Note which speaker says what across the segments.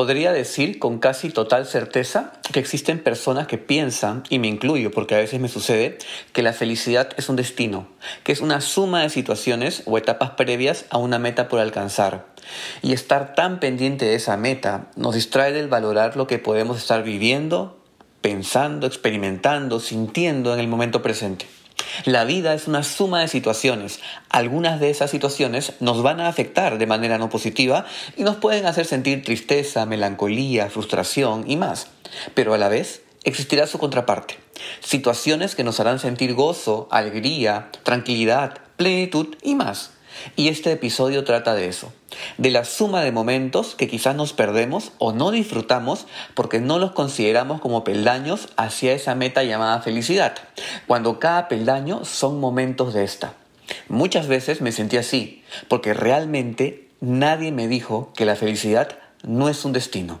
Speaker 1: Podría decir con casi total certeza que existen personas que piensan, y me incluyo porque a veces me sucede, que la felicidad es un destino, que es una suma de situaciones o etapas previas a una meta por alcanzar. Y estar tan pendiente de esa meta nos distrae del valorar lo que podemos estar viviendo, pensando, experimentando, sintiendo en el momento presente. La vida es una suma de situaciones. Algunas de esas situaciones nos van a afectar de manera no positiva y nos pueden hacer sentir tristeza, melancolía, frustración y más. Pero a la vez existirá su contraparte. Situaciones que nos harán sentir gozo, alegría, tranquilidad, plenitud y más. Y este episodio trata de eso, de la suma de momentos que quizás nos perdemos o no disfrutamos porque no los consideramos como peldaños hacia esa meta llamada felicidad, cuando cada peldaño son momentos de esta. Muchas veces me sentí así, porque realmente nadie me dijo que la felicidad no es un destino.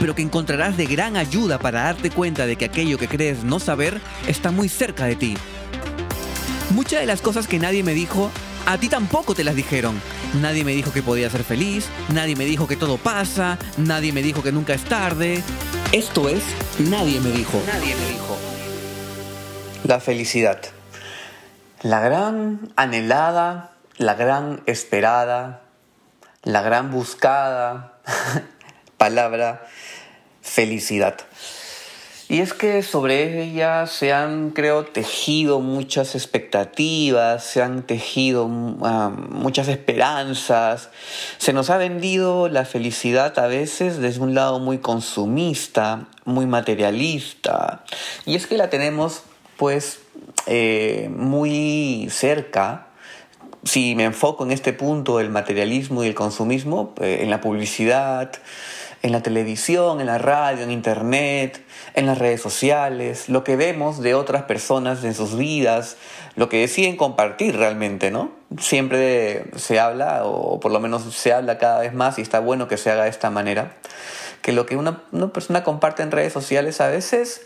Speaker 1: pero que encontrarás de gran ayuda para darte cuenta de que aquello que crees no saber está muy cerca de ti. Muchas de las cosas que nadie me dijo, a ti tampoco te las dijeron. Nadie me dijo que podía ser feliz, nadie me dijo que todo pasa, nadie me dijo que nunca es tarde. Esto es Nadie me dijo. Nadie me dijo. La felicidad. La gran anhelada, la gran esperada, la gran buscada palabra felicidad. Y es que sobre ella se han, creo, tejido muchas expectativas, se han tejido mm, muchas esperanzas. Se nos ha vendido la felicidad a veces desde un lado muy consumista, muy materialista. Y es que la tenemos, pues, eh, muy cerca. Si me enfoco en este punto del materialismo y el consumismo, eh, en la publicidad, en la televisión, en la radio, en internet, en las redes sociales, lo que vemos de otras personas en sus vidas, lo que deciden compartir realmente, ¿no? Siempre se habla, o por lo menos se habla cada vez más, y está bueno que se haga de esta manera, que lo que una, una persona comparte en redes sociales a veces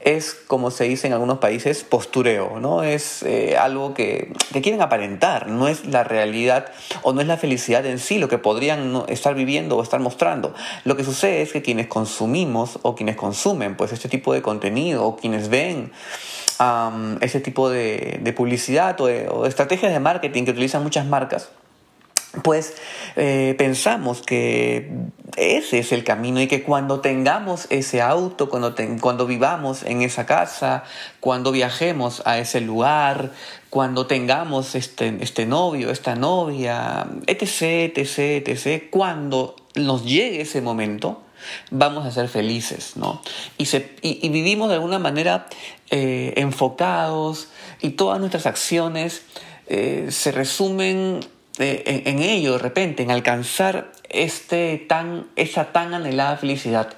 Speaker 1: es, como se dice en algunos países, postureo, ¿no? Es eh, algo que, quieren aparentar, no es la realidad o no es la felicidad en sí lo que podrían estar viviendo o estar mostrando. Lo que sucede es que quienes consumimos o quienes consumen pues este tipo de contenido o quienes ven ese tipo de, publicidad o, o estrategias de marketing que utilizan muchas marcas, pues eh, pensamos que ese es el camino y que cuando tengamos ese auto, cuando, cuando vivamos en esa casa, cuando viajemos a ese lugar, cuando tengamos este, este novio, esta novia, etc., etc., etc., cuando nos llegue ese momento, vamos a ser felices, ¿no? Y, se, y, vivimos de alguna manera eh, enfocados y todas nuestras acciones eh, se resumen en, ello de repente, en alcanzar este tan, esa tan anhelada felicidad.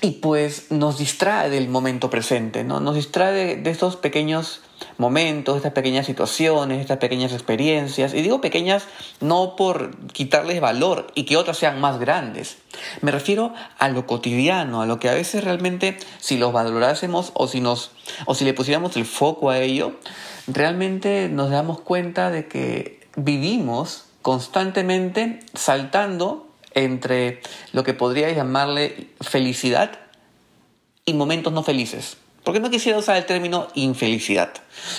Speaker 1: Y pues nos distrae del momento presente, ¿no? Nos distrae de, estos pequeños momentos, estas pequeñas situaciones, estas pequeñas experiencias. Y digo pequeñas no por quitarles valor y que otras sean más grandes. Me refiero a lo cotidiano, a lo que a veces realmente si los valorásemos o si, nos, o si le pusiéramos el foco a ello, realmente nos damos cuenta de que vivimos constantemente saltando entre lo que podría llamarle felicidad y momentos no felices. Porque no quisiera usar el término infelicidad,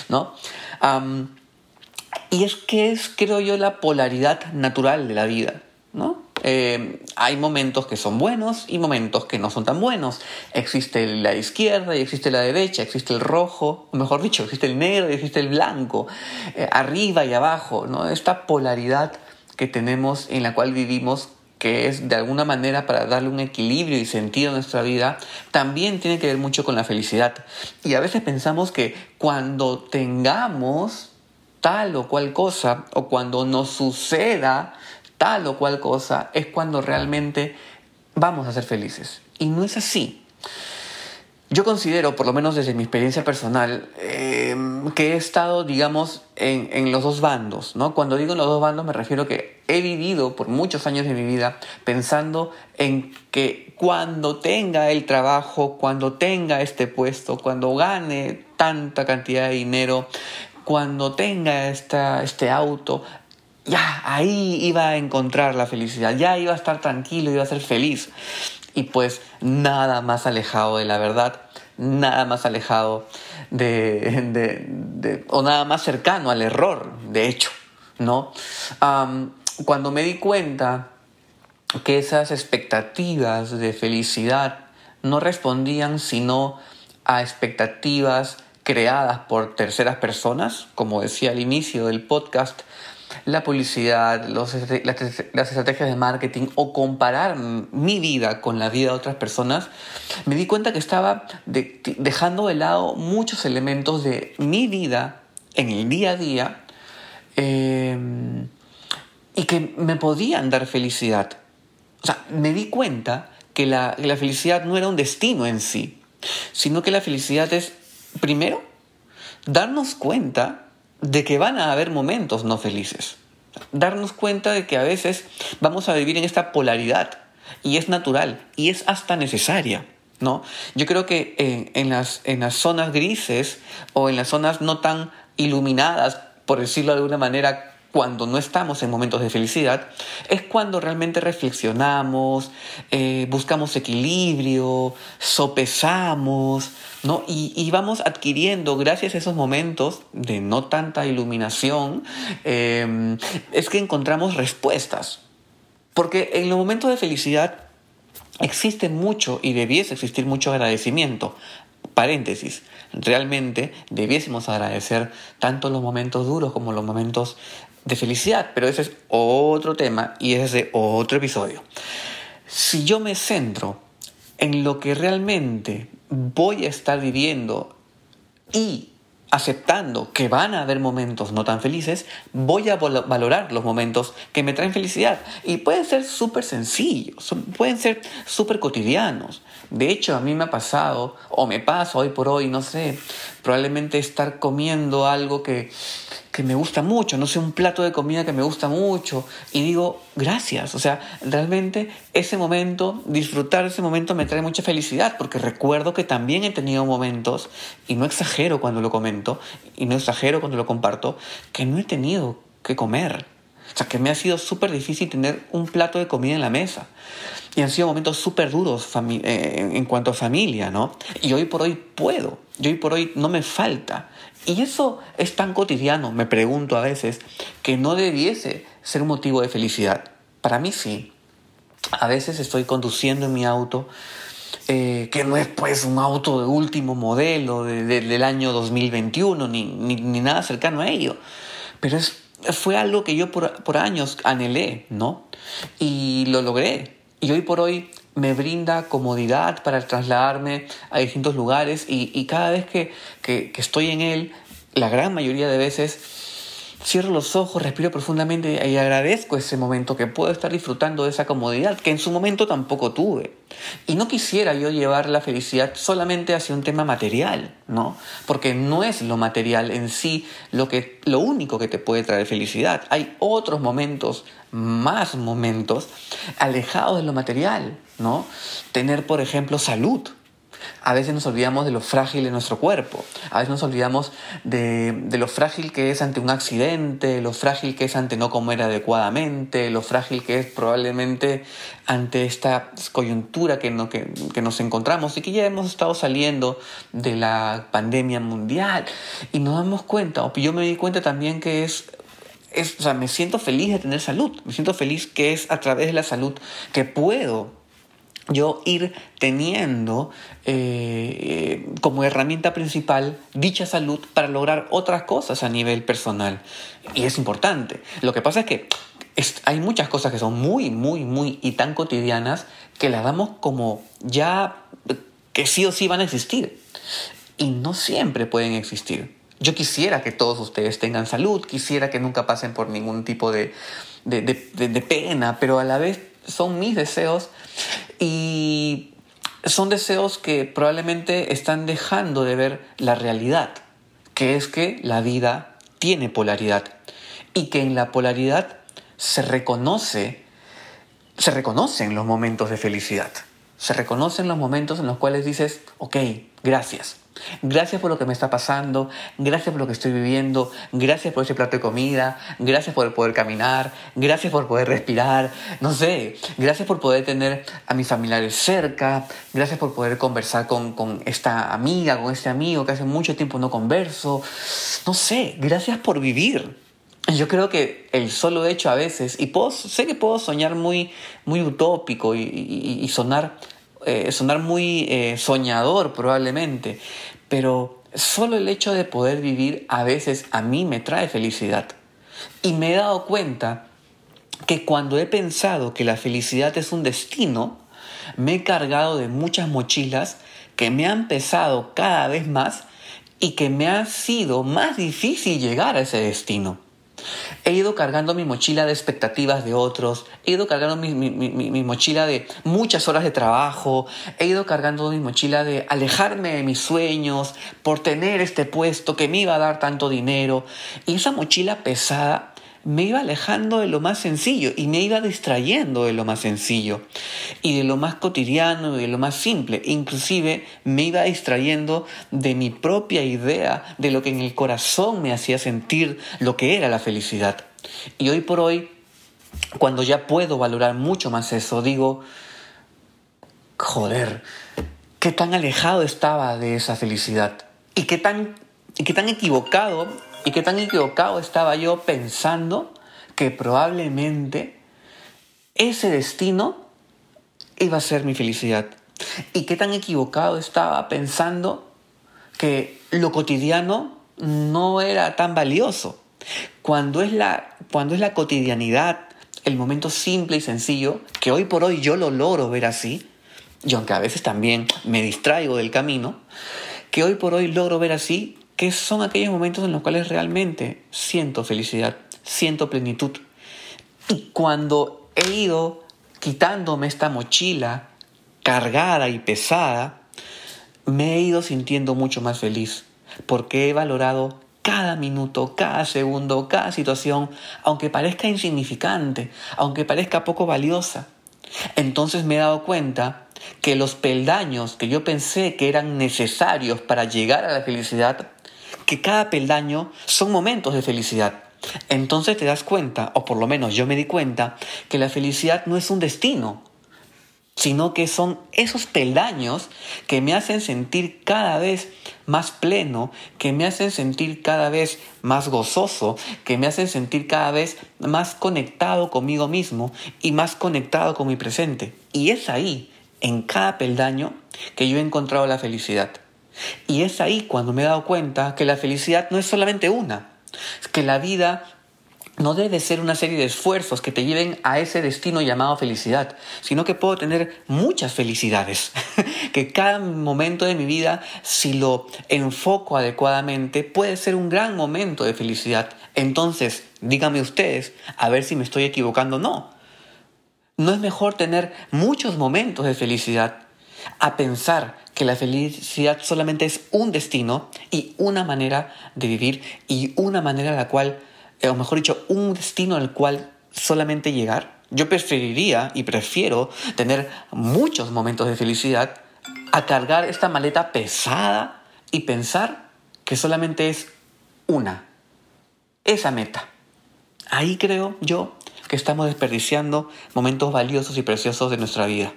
Speaker 1: ¿no? y es que es, creo yo, la polaridad natural de la vida, ¿no? Eh, hay momentos que son buenos y momentos que no son tan buenos. Existe la izquierda y existe la derecha, existe el rojo, o mejor dicho, existe el negro y existe el blanco, eh, arriba y abajo, ¿no? Esta polaridad que tenemos en la cual vivimos que es de alguna manera para darle un equilibrio y sentido a nuestra vida, también tiene que ver mucho con la felicidad. Y a veces pensamos que cuando tengamos tal o cual cosa, o cuando nos suceda tal o cual cosa, es cuando realmente vamos a ser felices. Y no es así. Yo considero, por lo menos desde mi experiencia personal, em, que he estado, digamos, en, en, los dos bandos, ¿no? Cuando digo en los dos bandos me refiero que he vivido por muchos años de mi vida pensando en que cuando tenga el trabajo, cuando tenga este puesto, cuando gane tanta cantidad de dinero, cuando tenga esta, este auto, ya ahí iba a encontrar la felicidad, ya iba a estar tranquilo, iba a ser feliz. Y pues nada más alejado de la verdad, nada más alejado de, o nada más cercano al error, de hecho, ¿no? cuando me di cuenta que esas expectativas de felicidad no respondían sino a expectativas creadas por terceras personas, como decía al inicio del podcast, la publicidad, las, estrategias de marketing o comparar mi vida con la vida de otras personas, me di cuenta que estaba dejando de lado muchos elementos de mi vida en el día a día em, y que me podían dar felicidad. O sea, me di cuenta que la, que la felicidad no era un destino en sí, sino que la felicidad es, primero, darnos cuenta de que van a haber momentos no felices. Darnos cuenta de que a veces vamos a vivir en esta polaridad y es natural y es hasta necesaria. ¿no? Yo creo que en, las, en las zonas grises o en las zonas no tan iluminadas, por decirlo de alguna manera, cuando no estamos en momentos de felicidad, es cuando realmente reflexionamos, eh, buscamos equilibrio, sopesamos, ¿no? Y, vamos adquiriendo, gracias a esos momentos de no tanta iluminación, em, es que encontramos respuestas. Porque en los momentos de felicidad existe mucho y debiese existir mucho agradecimiento. Paréntesis, realmente debiésemos agradecer tanto los momentos duros como los momentos de felicidad, pero ese es otro tema y ese es otro episodio. Si yo me centro en lo que realmente voy a estar viviendo y aceptando que van a haber momentos no tan felices, voy a valorar los momentos que me traen felicidad. Y pueden ser súper sencillos, pueden ser súper cotidianos. De hecho, a mí me ha pasado, o me pasa hoy por hoy, no sé, probablemente estar comiendo algo que, que me gusta mucho, no sé, un plato de comida que me gusta mucho, y digo, gracias. O sea, realmente ese momento, disfrutar ese momento me trae mucha felicidad, porque recuerdo que también he tenido momentos, y no exagero cuando lo comento, y no exagero cuando lo comparto, que no he tenido que comer o sea, que me ha sido súper difícil tener un plato de comida en la mesa. Y han sido momentos súper duros eh, en cuanto a familia, ¿no? Y hoy por hoy puedo, y hoy por hoy no me falta. Y eso es tan cotidiano, me pregunto a veces, que no debiese ser un motivo de felicidad. Para mí sí. A veces estoy conduciendo en mi auto, eh, que no es pues un auto de último modelo del año 2021, ni, ni, ni nada cercano a ello. Pero es fue algo que yo por, años anhelé, ¿no? Y lo logré. Y hoy por hoy me brinda comodidad para trasladarme a distintos lugares y, cada vez que, que, estoy en él, la gran mayoría de veces, cierro los ojos, respiro profundamente y agradezco ese momento que puedo estar disfrutando de esa comodidad que en su momento tampoco tuve. Y no quisiera yo llevar la felicidad solamente hacia un tema material, ¿no? Porque no es lo material en sí lo, que, lo único que te puede traer felicidad. Hay otros momentos, más momentos, alejados de lo material, ¿no? Tener, por ejemplo, salud, a veces nos olvidamos de lo frágil de nuestro cuerpo, a veces nos olvidamos de, lo frágil que es ante un accidente, lo frágil que es ante no comer adecuadamente, lo frágil que es probablemente ante esta coyuntura que, nos encontramos y que ya hemos estado saliendo de la pandemia mundial. Y nos damos cuenta, o yo me di cuenta también que es es, o sea, me siento feliz de tener salud, me siento feliz que es a través de la salud que puedo yo ir teniendo eh, como herramienta principal dicha salud para lograr otras cosas a nivel personal. Y es importante. Lo que pasa es que hay muchas cosas que son muy, muy, muy y tan cotidianas que las damos como ya que sí o sí van a existir. Y no siempre pueden existir. Yo quisiera que todos ustedes tengan salud, quisiera que nunca pasen por ningún tipo de, de, de pena, pero a la vez son mis deseos y son deseos que probablemente están dejando de ver la realidad, que es que la vida tiene polaridad y que en la polaridad se reconoce, se reconocen los momentos de felicidad, se reconocen los momentos en los cuales dices, ok, gracias, Gracias por lo que me está pasando, gracias por lo que estoy viviendo, gracias por ese plato de comida, gracias por poder caminar, gracias por poder respirar, no sé, gracias por poder tener a mis familiares cerca, gracias por poder conversar con, con esta amiga, con este amigo que hace mucho tiempo no converso, no sé, gracias por vivir. Yo creo que el solo hecho a veces, y puedo, sé que puedo soñar muy, muy utópico y sonar eh, sonar muy eh, soñador probablemente, pero solo el hecho de poder vivir a veces a mí me trae felicidad. Y me he dado cuenta que cuando he pensado que la felicidad es un destino, me he cargado de muchas mochilas que me han pesado cada vez más y que me ha sido más difícil llegar a ese destino. He ido cargando mi mochila de expectativas de otros, he ido cargando mi, mochila de muchas horas de trabajo, he ido cargando mi mochila de alejarme de mis sueños por tener este puesto que me iba a dar tanto dinero. Y esa mochila pesada me iba alejando de lo más sencillo y me iba distrayendo de lo más sencillo y de lo más cotidiano y de lo más simple. Inclusive me iba distrayendo de mi propia idea de lo que en el corazón me hacía sentir lo que era la felicidad. Y hoy por hoy, cuando ya puedo valorar mucho más eso, digo, joder, qué tan alejado estaba de esa felicidad y qué tan, qué tan equivocado y qué tan equivocado estaba yo pensando que probablemente ese destino iba a ser mi felicidad. Y qué tan equivocado estaba pensando que lo cotidiano no era tan valioso. Cuando es la, cuando es la cotidianidad, el momento simple y sencillo, que hoy por hoy yo lo logro ver así, y aunque a veces también me distraigo del camino, que hoy por hoy logro ver así, que son aquellos momentos en los cuales realmente siento felicidad, siento plenitud. Y cuando he ido quitándome esta mochila cargada y pesada, me he ido sintiendo mucho más feliz, porque he valorado cada minuto, cada segundo, cada situación, aunque parezca insignificante, aunque parezca poco valiosa. Entonces me he dado cuenta que los peldaños que yo pensé que eran necesarios para llegar a la felicidad que cada peldaño son momentos de felicidad. Entonces te das cuenta, o por lo menos yo me di cuenta, que la felicidad no es un destino, sino que son esos peldaños que me hacen sentir cada vez más pleno, que me hacen sentir cada vez más gozoso, que me hacen sentir cada vez más conectado conmigo mismo y más conectado con mi presente. Y es ahí, en cada peldaño, que yo he encontrado la felicidad. Y es ahí cuando me he dado cuenta que la felicidad no es solamente una, que la vida no debe ser una serie de esfuerzos que te lleven a ese destino llamado felicidad, sino que puedo tener muchas felicidades, que cada momento de mi vida, si lo enfoco adecuadamente, puede ser un gran momento de felicidad. Entonces, díganme ustedes, a ver si me estoy equivocando o no. ¿No es mejor tener muchos momentos de felicidad a pensar que la felicidad solamente es un destino y una manera de vivir y una manera a la cual, eh, o mejor dicho, un destino al cual solamente llegar. Yo preferiría y prefiero tener muchos momentos de felicidad a cargar esta maleta pesada y pensar que solamente es una, esa meta. Ahí creo yo que estamos desperdiciando momentos valiosos y preciosos de nuestra vida.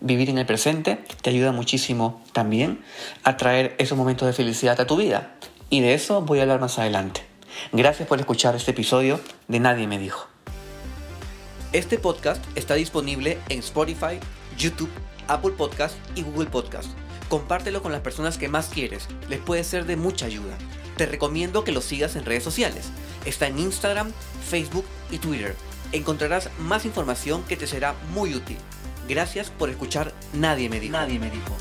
Speaker 1: Vivir en el presente te ayuda muchísimo también a traer esos momentos de felicidad a tu vida. Y de eso voy a hablar más adelante. Gracias por escuchar este episodio de Nadie me dijo. Este podcast está disponible en Spotify, YouTube, Apple Podcast y Google Podcast. Compártelo con las personas que más quieres, les puede ser de mucha ayuda. Te recomiendo que lo sigas en redes sociales. Está en Instagram, Facebook y Twitter encontrarás más información que te será muy útil. Gracias por escuchar Nadie me dijo.
Speaker 2: Nadie me dijo.